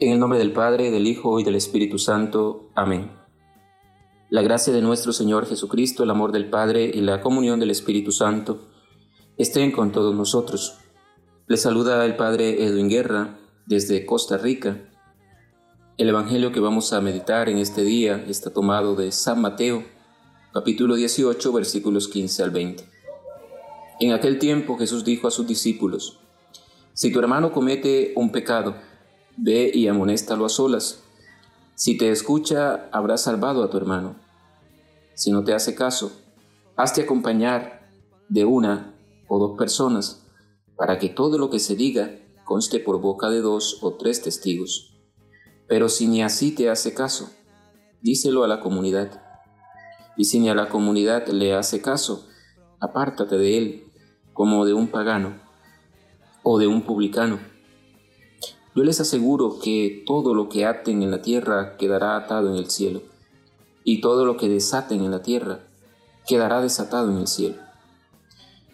En el nombre del Padre, del Hijo y del Espíritu Santo. Amén. La gracia de nuestro Señor Jesucristo, el amor del Padre y la comunión del Espíritu Santo estén con todos nosotros. Les saluda el Padre Edwin Guerra desde Costa Rica. El Evangelio que vamos a meditar en este día está tomado de San Mateo, capítulo 18, versículos 15 al 20. En aquel tiempo Jesús dijo a sus discípulos, Si tu hermano comete un pecado, Ve y amonéstalo a solas. Si te escucha, habrás salvado a tu hermano. Si no te hace caso, hazte acompañar de una o dos personas para que todo lo que se diga conste por boca de dos o tres testigos. Pero si ni así te hace caso, díselo a la comunidad. Y si ni a la comunidad le hace caso, apártate de él como de un pagano o de un publicano yo les aseguro que todo lo que aten en la tierra quedará atado en el cielo, y todo lo que desaten en la tierra quedará desatado en el cielo.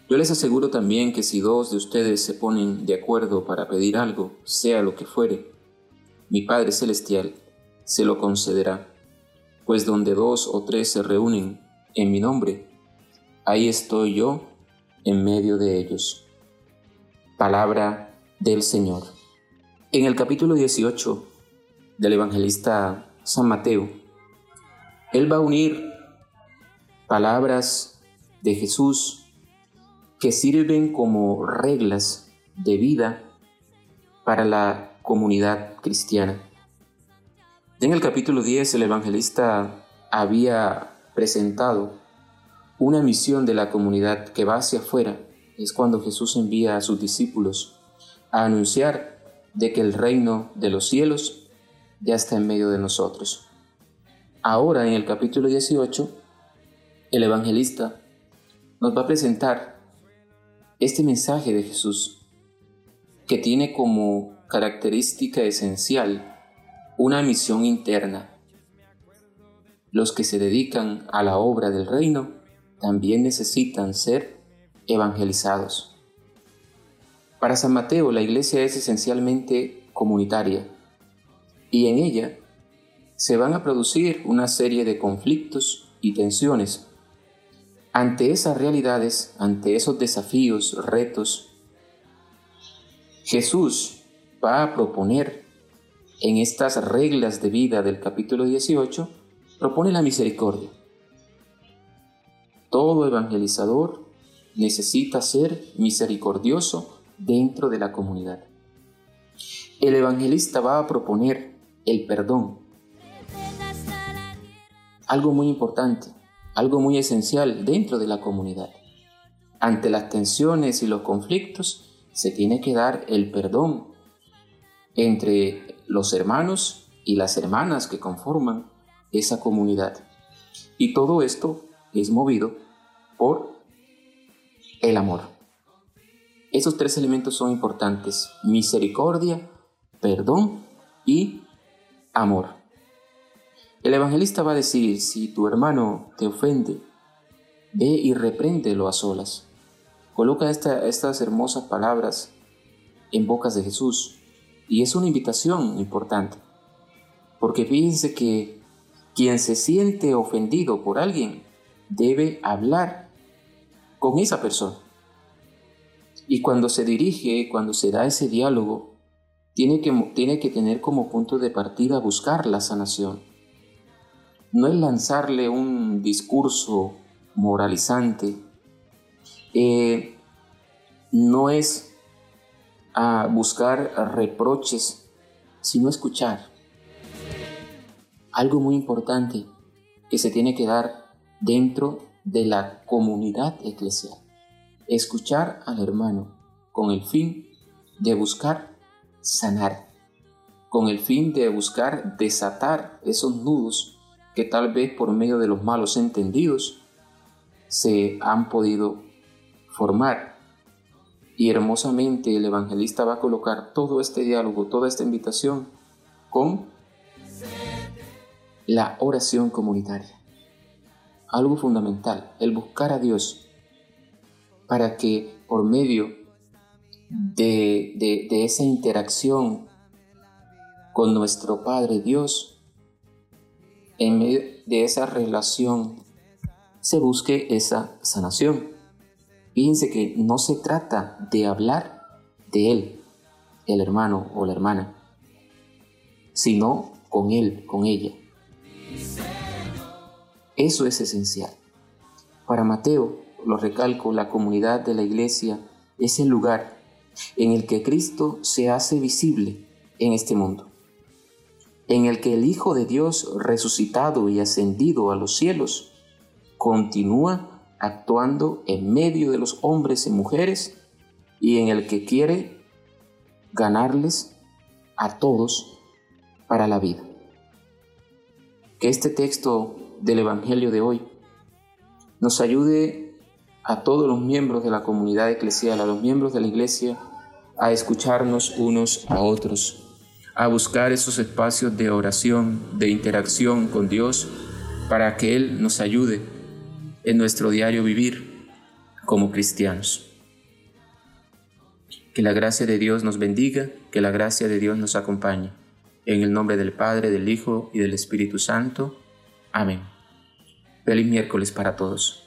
Yo les aseguro también que si dos de ustedes se ponen de acuerdo para pedir algo, sea lo que fuere, mi Padre Celestial se lo concederá, pues donde dos o tres se reúnen en mi nombre, ahí estoy yo en medio de ellos. Palabra del Señor. En el capítulo 18 del evangelista San Mateo, él va a unir palabras de Jesús que sirven como reglas de vida para la comunidad cristiana. En el capítulo 10 el evangelista había presentado una misión de la comunidad que va hacia afuera. Es cuando Jesús envía a sus discípulos a anunciar de que el reino de los cielos ya está en medio de nosotros. Ahora en el capítulo 18, el evangelista nos va a presentar este mensaje de Jesús que tiene como característica esencial una misión interna. Los que se dedican a la obra del reino también necesitan ser evangelizados. Para San Mateo la iglesia es esencialmente comunitaria y en ella se van a producir una serie de conflictos y tensiones. Ante esas realidades, ante esos desafíos, retos, Jesús va a proponer en estas reglas de vida del capítulo 18, propone la misericordia. Todo evangelizador necesita ser misericordioso dentro de la comunidad. El evangelista va a proponer el perdón. Algo muy importante, algo muy esencial dentro de la comunidad. Ante las tensiones y los conflictos se tiene que dar el perdón entre los hermanos y las hermanas que conforman esa comunidad. Y todo esto es movido por el amor. Esos tres elementos son importantes. Misericordia, perdón y amor. El evangelista va a decir, si tu hermano te ofende, ve y repréndelo a solas. Coloca estas hermosas palabras en bocas de Jesús y es una invitación importante. Porque fíjense que quien se siente ofendido por alguien debe hablar con esa persona. Y cuando se dirige, cuando se da ese diálogo, tiene que, tiene que tener como punto de partida buscar la sanación. No es lanzarle un discurso moralizante, eh, no es a buscar reproches, sino escuchar. Algo muy importante que se tiene que dar dentro de la comunidad eclesial escuchar al hermano con el fin de buscar sanar, con el fin de buscar desatar esos nudos que tal vez por medio de los malos entendidos se han podido formar. Y hermosamente el evangelista va a colocar todo este diálogo, toda esta invitación con la oración comunitaria. Algo fundamental, el buscar a Dios para que por medio de, esa interacción con nuestro Padre Dios, en medio de esa relación se busque esa sanación. Fíjense que no se trata de hablar de Él, el hermano o la hermana, sino con Él, con ella. Eso es esencial. Para Mateo, lo recalco, la comunidad de la iglesia es el lugar en el que Cristo se hace visible en este mundo, en el que el Hijo de Dios resucitado y ascendido a los cielos continúa actuando en medio de los hombres y mujeres y en el que quiere ganarles a todos para la vida. Que este texto del Evangelio de hoy nos ayude a todos los miembros de la comunidad eclesial, a los miembros de la iglesia, a escucharnos unos a otros, a buscar esos espacios de oración, de interacción con Dios, para que Él nos ayude en nuestro diario vivir como cristianos. Que la gracia de Dios nos bendiga, que la gracia de Dios nos acompañe. En el nombre del Padre, del Hijo y del Espíritu Santo. Amén. Feliz miércoles para todos.